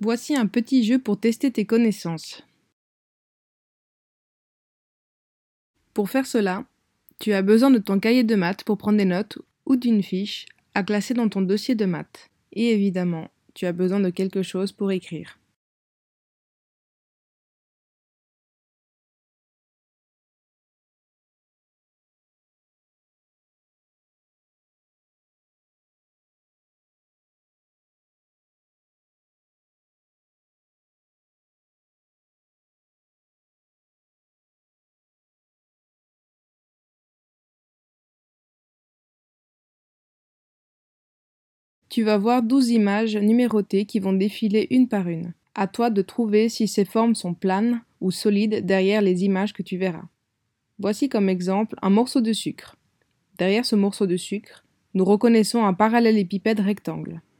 Voici un petit jeu pour tester tes connaissances. Pour faire cela, tu as besoin de ton cahier de maths pour prendre des notes ou d'une fiche à classer dans ton dossier de maths. Et évidemment, tu as besoin de quelque chose pour écrire. Tu vas voir 12 images numérotées qui vont défiler une par une. À toi de trouver si ces formes sont planes ou solides derrière les images que tu verras. Voici comme exemple un morceau de sucre. Derrière ce morceau de sucre, nous reconnaissons un parallélépipède rectangle.